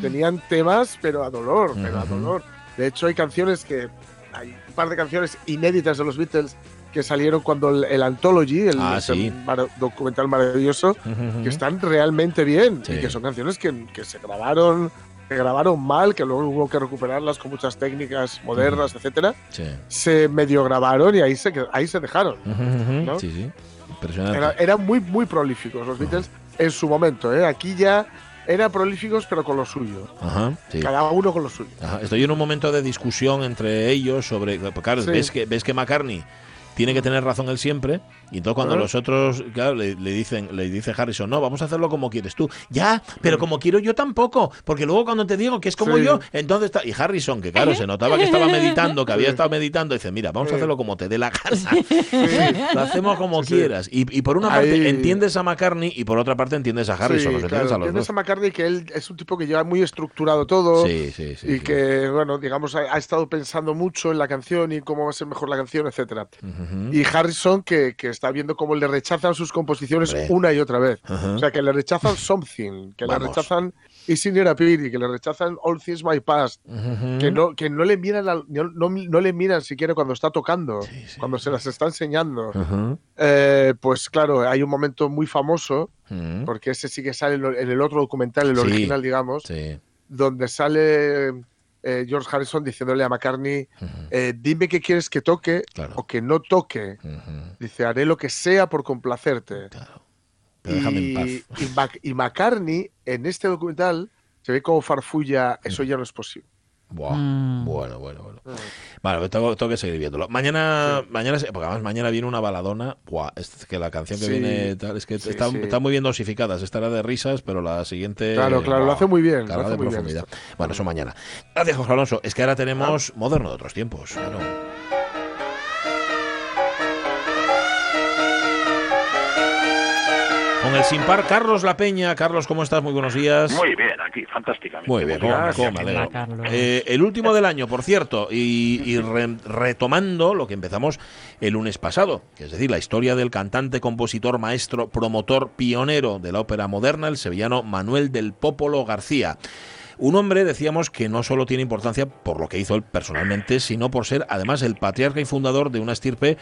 tenían temas, pero a dolor, pero a dolor. De hecho, hay canciones que. Hay un par de canciones inéditas de los Beatles que salieron cuando el, el Anthology, el Ah, mar- documental maravilloso, que están realmente bien Sí. y que son canciones que, que se grabaron grabaron mal, que luego hubo que recuperarlas con muchas técnicas modernas, etcétera, Sí. se medio grabaron y ahí se, ahí se dejaron. Ujú, ujú. ¿No? Sí, sí. Impresionante. Era- eran muy, muy prolíficos los Beatles en su momento. ¿eh? Aquí ya eran prolíficos, pero con lo suyo. Ajá, sí. Cada uno con lo suyo. Ajá, Estoy en un momento de discusión entre ellos sobre. Claro, Sí. ves, que, ves que McCartney tiene que tener razón él siempre. Y entonces cuando los otros, claro, le, le dicen, le dice Harrison, no, vamos a hacerlo como quieres tú. Ya, pero como quiero yo tampoco. Porque luego cuando te digo que es como Sí. yo, entonces está. Y Harrison, que claro, se notaba que estaba (laughs) meditando, que había estado meditando, dice, mira, vamos a hacerlo como te dé la gana. (laughs) Lo hacemos como quieras. Y, y por una parte Ahí- entiendes a McCartney y por otra parte entiendes a Harrison. Entiendes a los entiendes dos. a McCartney que él es un tipo que lleva muy estructurado todo. Sí, sí, sí. y que, bueno, digamos, ha, ha estado pensando mucho en la canción y cómo va a ser mejor la canción, etcétera. Y Harrison, que, que está viendo cómo le rechazan sus composiciones Hombre. una y otra vez. O sea, que le rechazan Something, que Vamos. le rechazan Is in Your que le rechazan All Things My Past, que no, que no le miran al- no, no- le miran siquiera cuando está tocando, Sí, sí. cuando se las está enseñando. Eh, pues claro, hay un momento muy famoso, porque ese sí que sale en el otro documental, el Sí. original, digamos, donde sale eh, George Harrison diciéndole a McCartney, eh, dime qué quieres que toque Claro. o que no toque. Dice, haré lo que sea por complacerte. Claro. Pero déjame en paz. Y, y McCartney, en este documental, se ve como farfulla, eso ya no es posible. Buah. Mm. Bueno, bueno, bueno. Vale, pues tengo, tengo que seguir viéndolo. Mañana, mañana, porque además mañana viene una baladona. Buah, es que la canción que Sí. viene tal, es que Sí, está, está muy bien dosificada. Estará de risas, pero la siguiente. Claro, claro, lo hace muy bien, lo hace de muy profundidad. Bueno, eso mañana. Gracias, José Alonso. Es que ahora tenemos moderno de otros tiempos. claro. Con el sin par, Carlos La Peña. Carlos, ¿cómo estás? Muy buenos días. Muy bien, aquí, fantásticamente. Muy bien, cómo, Gracias, cómo. Eh, el último del año, por cierto, y, y re- retomando lo que empezamos el lunes pasado, que es decir, la historia del cantante, compositor, maestro, promotor, pionero de la ópera moderna, el sevillano Manuel del Popolo García. Un hombre, decíamos, que no solo tiene importancia por lo que hizo él personalmente, sino por ser además el patriarca y fundador de una estirpe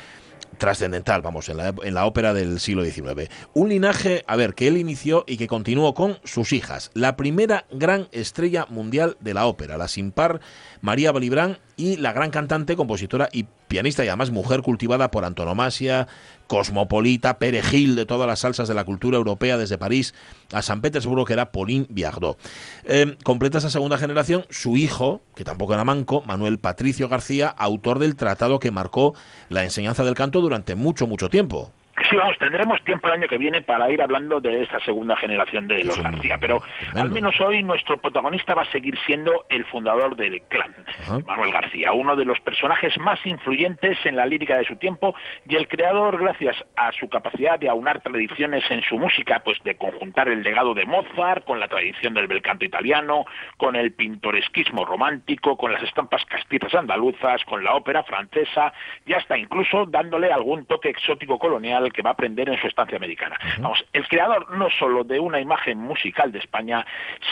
trascendental, vamos, en la, en la ópera del siglo XIX. Un linaje, a ver, que él inició y que continuó con sus hijas. La primera gran estrella mundial de la ópera, la sin par María Balibrán y la gran cantante, compositora y pianista y además mujer cultivada por antonomasia, cosmopolita, perejil de todas las salsas de la cultura europea desde París a San Petersburgo, que era Pauline Viardot. Eh, completa esa segunda generación su hijo, que tampoco era manco, Manuel Patricio García, autor del tratado que marcó la enseñanza del canto durante mucho, mucho tiempo. Sí, vamos, tendremos tiempo el año que viene para ir hablando de esta segunda generación de los García, pero al menos hoy nuestro protagonista va a seguir siendo el fundador del clan, Ajá. Manuel García, uno de los personajes más influyentes en la lírica de su tiempo y el creador, gracias a su capacidad de aunar tradiciones en su música, pues de conjuntar el legado de Mozart con la tradición del bel canto italiano, con el pintoresquismo romántico, con las estampas castizas andaluzas, con la ópera francesa y hasta incluso dándole algún toque exótico colonial que va a aprender en su estancia americana. Vamos, el creador no solo de una imagen musical de España,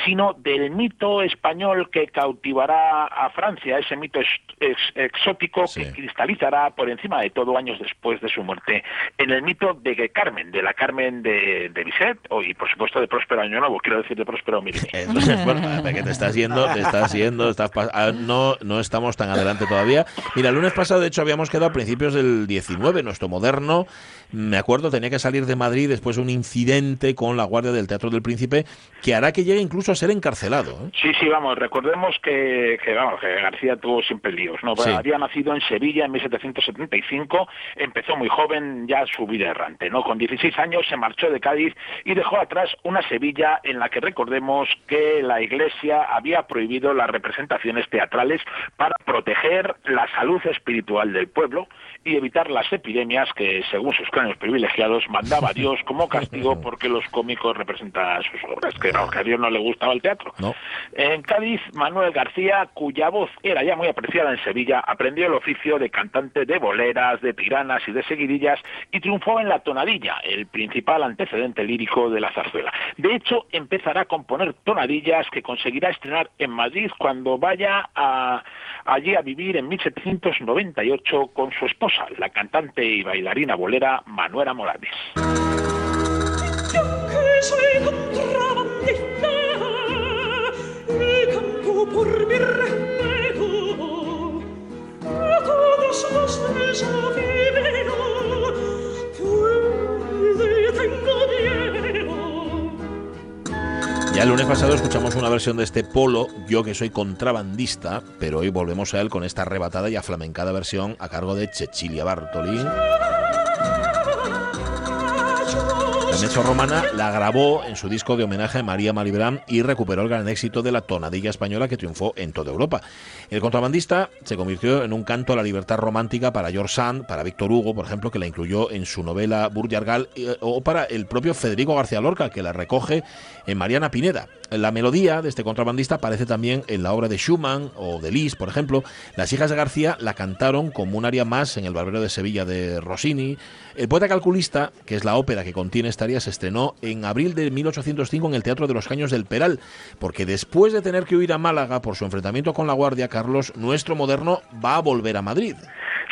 sino del mito español que cautivará a Francia, ese mito ex- ex- exótico Sí. que cristalizará por encima de todo años después de su muerte en el mito de Carmen, de la Carmen de, de Bizet, o, y por supuesto de Próspero Año Nuevo, quiero decir de Próspero Milenio. (laughs) Eso es, bueno, que te estás yendo, te estás yendo, estás ah, no, no estamos tan adelante todavía. Mira, el lunes pasado, de hecho, habíamos quedado a principios del 19, nuestro moderno, me acuerdo, tenía que salir de Madrid después de un incidente con la Guardia del Teatro del Príncipe que hará que llegue incluso a ser encarcelado. ¿eh? Sí, sí, vamos, recordemos que, que, vamos, que García tuvo siempre líos, ¿no? Sí. Había nacido en Sevilla en 1775, empezó muy joven ya su vida errante, ¿no? Con 16 años se marchó de Cádiz y dejó atrás una Sevilla en la que recordemos que la Iglesia había prohibido las representaciones teatrales para proteger la salud espiritual del pueblo y evitar las epidemias que, según sus cráneos privilegiados, mandaba Dios como castigo porque los cómicos representaban sus obras, que, no, que a Dios no le gustaba el teatro. No. En Cádiz, Manuel García, cuya voz era ya muy apreciada en Sevilla, aprendió el oficio de cantante de boleras, de tiranas y de seguidillas y triunfó en la tonadilla, el principal antecedente lírico de la zarzuela. De hecho, empezará a componer tonadillas que conseguirá estrenar en Madrid cuando vaya a- allí a vivir en 1798 con su esposa, la cantante y bailarina bolera Manuela Morales. Yo que soy contrabandista, mi campo por mi respeto, a todos los desafío, puede tengo miedo. Ya el lunes pasado escuchamos una versión de este polo, yo que soy contrabandista, pero hoy volvemos a él con esta arrebatada y aflamencada versión a cargo de Cecilia Bartoli. Mezzo romana la grabó en su disco de homenaje a María Malibran y recuperó el gran éxito de la tonadilla española que triunfó en toda Europa. El contrabandista se convirtió en un canto a la libertad romántica para George Sand, para Víctor Hugo, por ejemplo, que la incluyó en su novela Burjargal, eh, o para el propio Federico García Lorca, que la recoge en Mariana Pineda. La melodía de este contrabandista aparece también en la obra de Schumann o de Liszt, por ejemplo. Las hijas de García la cantaron como un área más en El Barbero de Sevilla de Rossini. El poeta calculista, que es la ópera que contiene esta área, se estrenó en abril de 1805 en el Teatro de los Caños del Peral, porque después de tener que huir a Málaga por su enfrentamiento con la Guardia, Carlos, nuestro moderno va a volver a Madrid.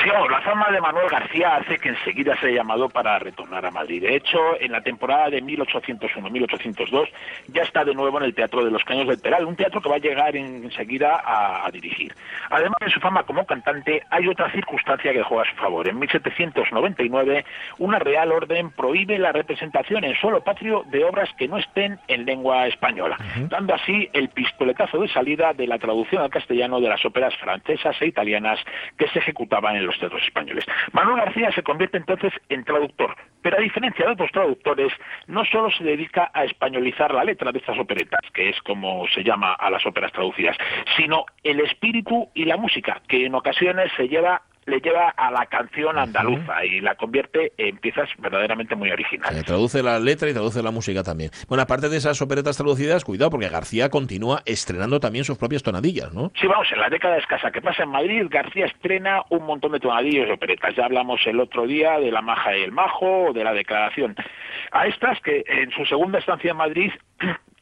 Sí, vamos, la fama de Manuel García hace que enseguida se haya llamado para retornar a Madrid. De hecho, en la temporada de 1801-1802 ya está de nuevo en el Teatro de los Caños del Peral, un teatro que va a llegar en- enseguida a, a dirigir. Además de su fama como cantante, hay otra circunstancia que juega a su favor. En 1799, una Real Orden prohíbe la representación en suelo patrio de obras que no estén en lengua española, dando así el pistoletazo de salida de la traducción al castellano de las óperas francesas e italianas que se ejecutaban en los teatros españoles. Manuel García se convierte entonces en traductor, pero a diferencia de otros traductores, no solo se dedica a españolizar la letra de estas operetas, que es como se llama a las óperas traducidas, sino el espíritu y la música, que en ocasiones se lleva le lleva a la canción andaluza y la convierte en piezas verdaderamente muy originales. Eh, traduce la letra y traduce la música también. Bueno, aparte de esas operetas traducidas, cuidado, porque García continúa estrenando también sus propias tonadillas, ¿no? Sí, vamos, en la década escasa que pasa en Madrid, García estrena un montón de tonadillos y operetas. Ya hablamos el otro día de La Maja y el Majo o de La Declaración. A estas que en su segunda estancia en Madrid (clears throat)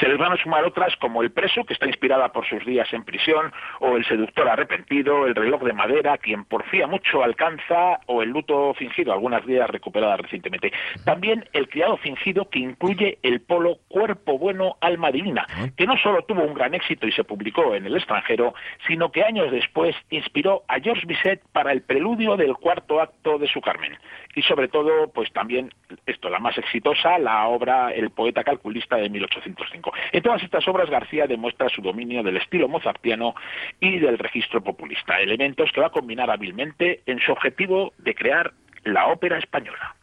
Se les van a sumar otras como El preso, que está inspirada por sus días en prisión, o El seductor arrepentido, El reloj de madera, quien porfía mucho alcanza, o El luto fingido, algunas días recuperadas recientemente. También El criado fingido, que incluye el polo Cuerpo bueno, alma divina, que no solo tuvo un gran éxito y se publicó en el extranjero, sino que años después inspiró a Georges Bizet para el preludio del cuarto acto de su Carmen. Y sobre todo, pues también, esto, la más exitosa, la obra El poeta calculista de 1805. En todas estas obras García demuestra su dominio del estilo mozartiano y del registro populista, elementos que va a combinar hábilmente en su objetivo de crear la ópera española.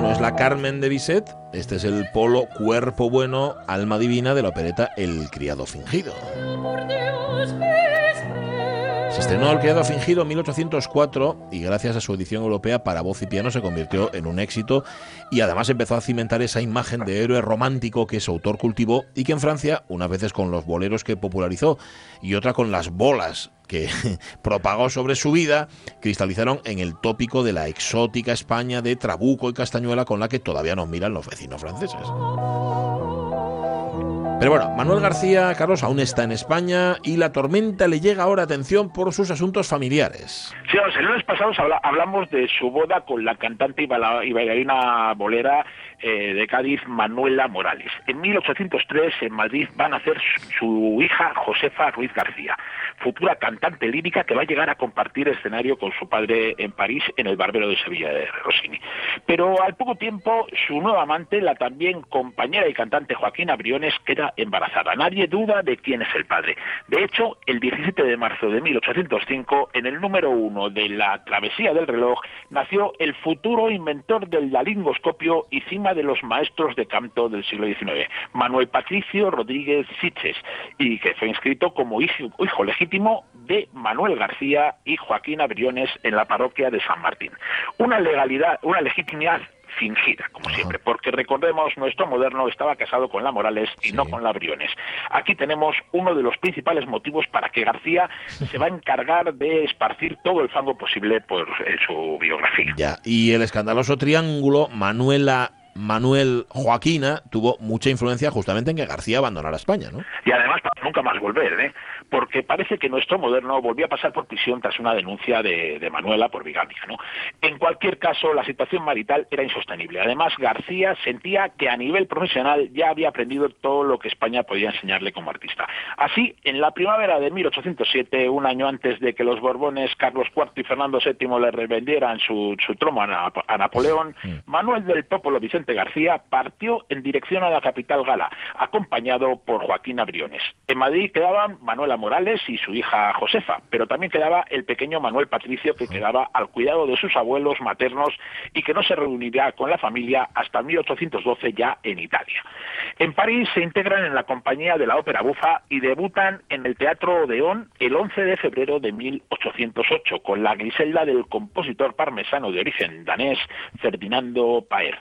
No, es la Carmen de Bizet, este es el polo Cuerpo Bueno, Alma Divina de la opereta El Criado Fingido. Se estrenó El Criado Fingido en 1804 y gracias a su edición europea para voz y piano se convirtió en un éxito y además empezó a cimentar esa imagen de héroe romántico que su autor cultivó y que en Francia, unas veces con los boleros que popularizó y otra con las bolas que (laughs) propagó sobre su vida, cristalizaron en el tópico de la exótica España de Trabuco y Castañuela con la que todavía nos miran los vecinos franceses. Pero bueno, Manuel García, Carlos, aún está en España y la tormenta le llega ahora atención por sus asuntos familiares. Sí, el lunes pasados habla- hablamos de su boda con la cantante y, bailarina bolera eh, de Cádiz, Manuela Morales. En 1803, en Madrid, va a nacer su, su hija Josefa Ruiz García, futura cantante lírica que va a llegar a compartir escenario con su padre en París, en el Barbero de Sevilla de Rossini. Pero al poco tiempo, su nueva amante, la también compañera y cantante Joaquina Briones, queda embarazada. Nadie duda de quién es el padre. De hecho, el 17 de marzo de 1805, en el número uno de la Travesía del Reloj, nació el futuro inventor del lalingoscopio y cima de los maestros de canto del siglo XIX, Manuel Patricio Rodríguez Siches, y que fue inscrito como hijo, hijo legítimo de Manuel García y Joaquina Briones en la parroquia de San Martín. Una legalidad, una legitimidad fingida, como siempre, porque recordemos, nuestro moderno estaba casado con la Morales y no con la Briones. Aquí tenemos uno de los principales motivos para que García se va a encargar de esparcir todo el fango posible por eh, su biografía. Ya, y el escandaloso triángulo Manuela Manuel Joaquina tuvo mucha influencia justamente en que García abandonara España, ¿no? Y además para nunca más volver, ¿eh? Porque parece que nuestro moderno volvió a pasar por prisión tras una denuncia de, de Manuela por bigamia. ¿no? En cualquier caso, la situación marital era insostenible. Además, García sentía que a nivel profesional ya había aprendido todo lo que España podía enseñarle como artista. Así, en la primavera de 1807, un año antes de que los Borbones Carlos IV y Fernando VII le revendieran su, su trono a Napoleón, Manuel del Popolo Vicente García partió en dirección a la capital gala, acompañado por Joaquín Abriones. En Madrid quedaban Manuela Morales y su hija Josefa, pero también quedaba el pequeño Manuel Patricio que quedaba al cuidado de sus abuelos maternos y que no se reuniría con la familia hasta 1812 ya en Italia. En París se integran en la compañía de la ópera bufa y debutan en el Teatro Odeón el 11 de febrero de 1808 con la Griselda del compositor parmesano de origen danés Ferdinando Paer.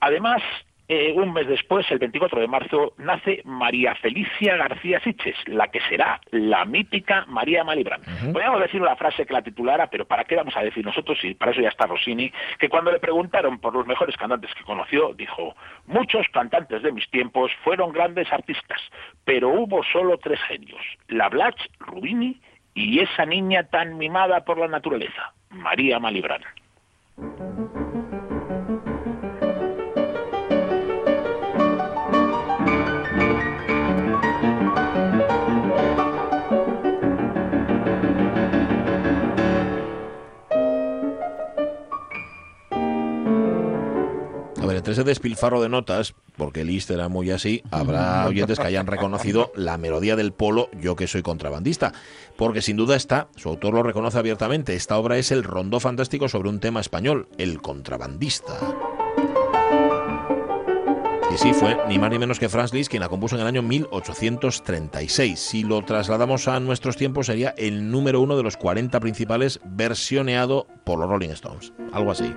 Además, eh, un mes después, el 24 de marzo, nace María Felicia García Siches, la que será la mítica María Malibran. Podríamos decir una frase que la titulara, pero ¿para qué vamos a decir nosotros? Y para eso ya está Rossini, que cuando le preguntaron por los mejores cantantes que conoció, dijo, muchos cantantes de mis tiempos fueron grandes artistas, pero hubo solo tres genios, la Blach, Rubini y esa niña tan mimada por la naturaleza, María Malibran. Ese despilfarro de notas, porque Liszt era muy así, habrá oyentes que hayan reconocido la melodía del polo, yo que soy contrabandista, porque sin duda está, su autor lo reconoce abiertamente, esta obra es el rondó fantástico sobre un tema español, el contrabandista. Y sí, fue ni más ni menos que Franz Liszt quien la compuso en el año 1836. Si lo trasladamos a nuestros tiempos, sería el número uno de los 40 principales versioneado por los Rolling Stones. Algo así.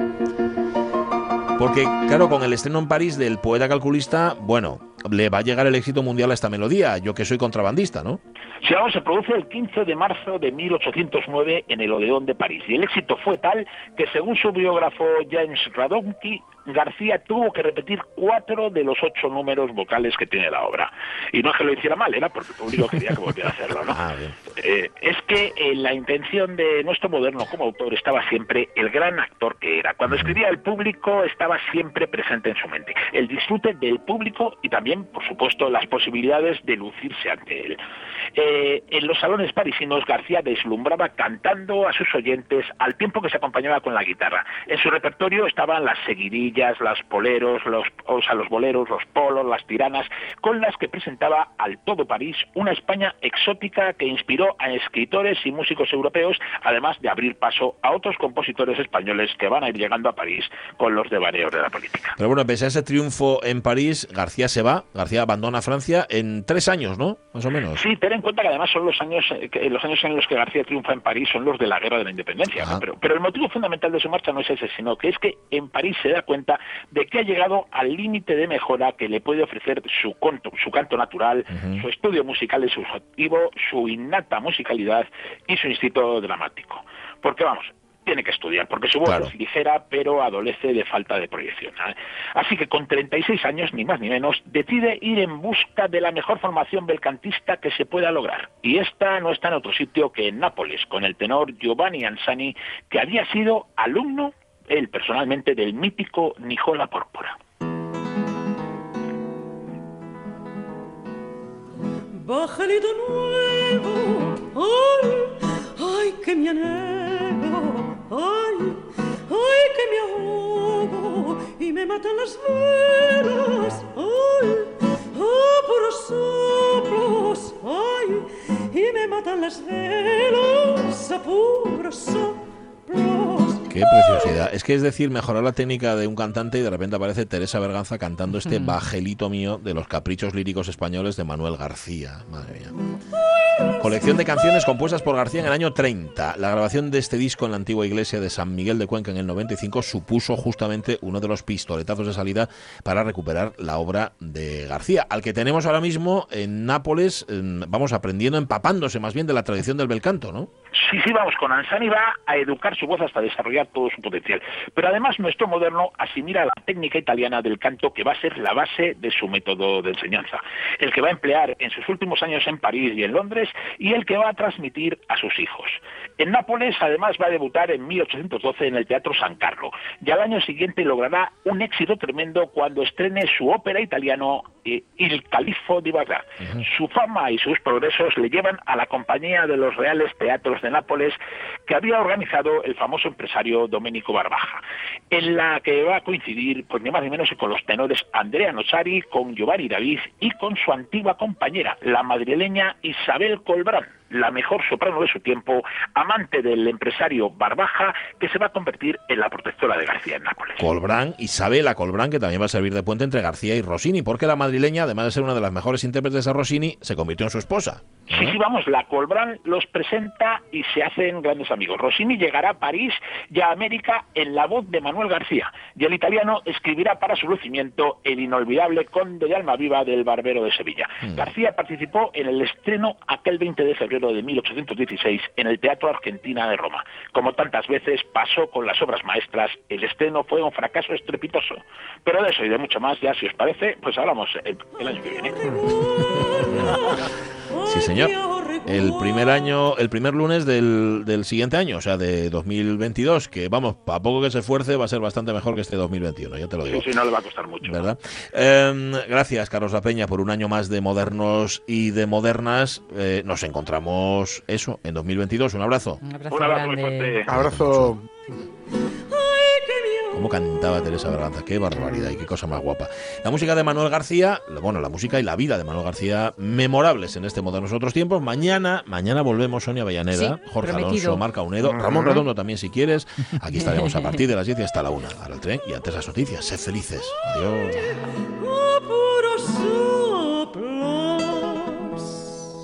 Porque, claro, con el estreno en París del poeta calculista, bueno, le va a llegar el éxito mundial a esta melodía. Yo que soy contrabandista, ¿no? Sí, vamos, se produce el 15 de marzo de 1809 en el Odeón de París. Y el éxito fue tal que, según su biógrafo James Radonki, García tuvo que repetir cuatro de los ocho números vocales que tiene la obra. Y no es que lo hiciera mal, era porque el público quería que volviera a hacerlo, ¿no? (laughs) Ah. Eh, es que en la intención de nuestro moderno como autor estaba siempre el gran actor que era. Cuando escribía el público estaba siempre presente en su mente. El disfrute del público y también, por supuesto, las posibilidades de lucirse ante él. Eh, en los salones parisinos García deslumbraba cantando a sus oyentes al tiempo que se acompañaba con la guitarra. En su repertorio estaban las las poleros, los, o sea, los boleros, los polos, las tiranas, con las que presentaba al todo París una España exótica que inspiró a escritores y músicos europeos, además de abrir paso a otros compositores españoles que van a ir llegando a París con los devaneos de la política. Pero bueno, pese a ese triunfo en París, García se va, García abandona Francia en tres años, ¿no? Más o menos. Sí, ten en cuenta que además son los años, eh, que- los años en los que García triunfa en París son los de la guerra de la independencia. ¿no? Ah. Pero, pero el motivo fundamental de su marcha no es ese, sino que es que en París se da cuenta de que ha llegado al límite de mejora que le puede ofrecer su canto, su canto natural, su estudio musical exhaustivo, su innata musicalidad y su instinto dramático. Porque vamos, tiene que estudiar, porque su voz Claro. es ligera, pero adolece de falta de proyección. ¿eh? Así que con 36 años, ni más ni menos, decide ir en busca de la mejor formación belcantista que se pueda lograr. Y esta no está en otro sitio que en Nápoles, con el tenor Giovanni Ansani, que había sido alumno, él personalmente, del mítico Nicola Pórpora. Bájale de nuevo, ay, ay, que me anhelo, ay, ay, que me ahogo. Y me matan las velas, ay, oh, puros soplos, ay, y me matan las velas, a. Qué preciosidad. Es que es decir, mejorar la técnica de un cantante y de repente aparece Teresa Berganza cantando este bajelito mío de los caprichos líricos españoles de Manuel García. Madre mía. Colección de canciones compuestas por García en el año 30. La grabación de este disco en la antigua iglesia de San Miguel de Cuenca en el 95 supuso justamente uno de los pistoletazos de salida para recuperar la obra de García, al que tenemos ahora mismo en Nápoles, en- vamos aprendiendo, empapándose más bien de la tradición del bel canto, ¿no? Sí, sí, vamos, con Ansani va a educar su voz hasta desarrollar todo su potencial. Pero además nuestro moderno asimila la técnica italiana del canto que va a ser la base de su método de enseñanza, el que va a emplear en sus últimos años en París y en Londres y el que va a transmitir a sus hijos. En Nápoles además va a debutar en 1812 en el Teatro San Carlo y al año siguiente logrará un éxito tremendo cuando estrene su ópera italiano eh, Il Califo di Bagdad. Su fama y sus progresos le llevan a la compañía de los Reales Teatros de Nápoles que había organizado el famoso empresario Domenico Barbaja, en la que va a coincidir pues ni más ni menos con los tenores Andrea Nocari, con Giovanni David y con su antigua compañera, la madrileña Isabel Colbrán la mejor soprano de su tiempo, amante del empresario Barbaja, que se va a convertir en la protectora de García en Nápoles. Colbrán, Isabela Colbrán, que también va a servir de puente entre García y Rossini, porque la madrileña, además de ser una de las mejores intérpretes de Rossini, se convirtió en su esposa. Sí, sí, vamos, la Colbrán los presenta y se hacen grandes amigos. Rossini llegará a París y a América en la voz de Manuel García, y el italiano escribirá para su lucimiento el inolvidable Conde de Almaviva del Barbero de Sevilla. García participó en el estreno aquel 20 de febrero de 1816 en el Teatro Argentina de Roma. Como tantas veces pasó con las obras maestras, el estreno fue un fracaso estrepitoso. Pero de eso y de mucho más, ya si os parece, pues hablamos el, el año que viene. (laughs) Sí, señor. El primer año, el primer lunes del, del siguiente año, o sea, de 2022, que vamos, a poco que se esfuerce, va a ser bastante mejor que este 2021, ya te lo digo. Sí, sí, no le va a costar mucho. ¿Verdad? Em, gracias, Carlos La Peña, por un año más de modernos y de modernas. Eh, nos encontramos, eso, en 2022. Un abrazo. Un abrazo, Un abrazo muy grande. fuerte. Abrazo. Cómo cantaba Teresa Berganza, qué barbaridad y qué cosa más guapa. La música de Manuel García, bueno, la música y la vida de Manuel García, memorables en este modernos otros tiempos. Mañana, mañana volvemos Sonia Avellaneda, Sí, Jorge prometido. Alonso, Marca Unedo, Ramón Redondo también si quieres. Aquí estaremos a partir de las 10 y hasta la 1. Ahora el tren y antes las noticias. Sed felices. Adiós.